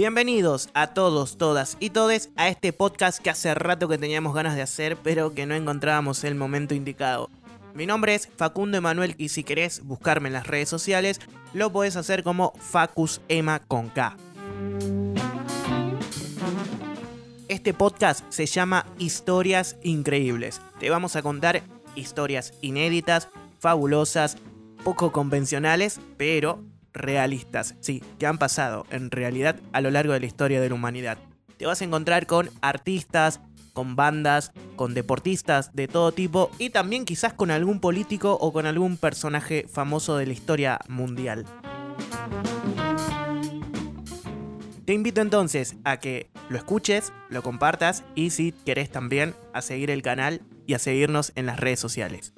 Bienvenidos a todos, todas y todes a este podcast que hace rato que teníamos ganas de hacer, pero que no encontrábamos el momento indicado. Mi nombre es Facundo Emanuel y si querés buscarme en las redes sociales, lo podés hacer como Facus Ema con K. Este podcast se llama Historias Increíbles. Te vamos a contar historias inéditas, fabulosas, poco convencionales, pero realistas, sí, que han pasado en realidad a lo largo de la historia de la humanidad. Te vas a encontrar con artistas, con bandas, con deportistas de todo tipo y también quizás con algún político o con algún personaje famoso de la historia mundial. Te invito entonces a que lo escuches, lo compartas y si querés también a seguir el canal y a seguirnos en las redes sociales.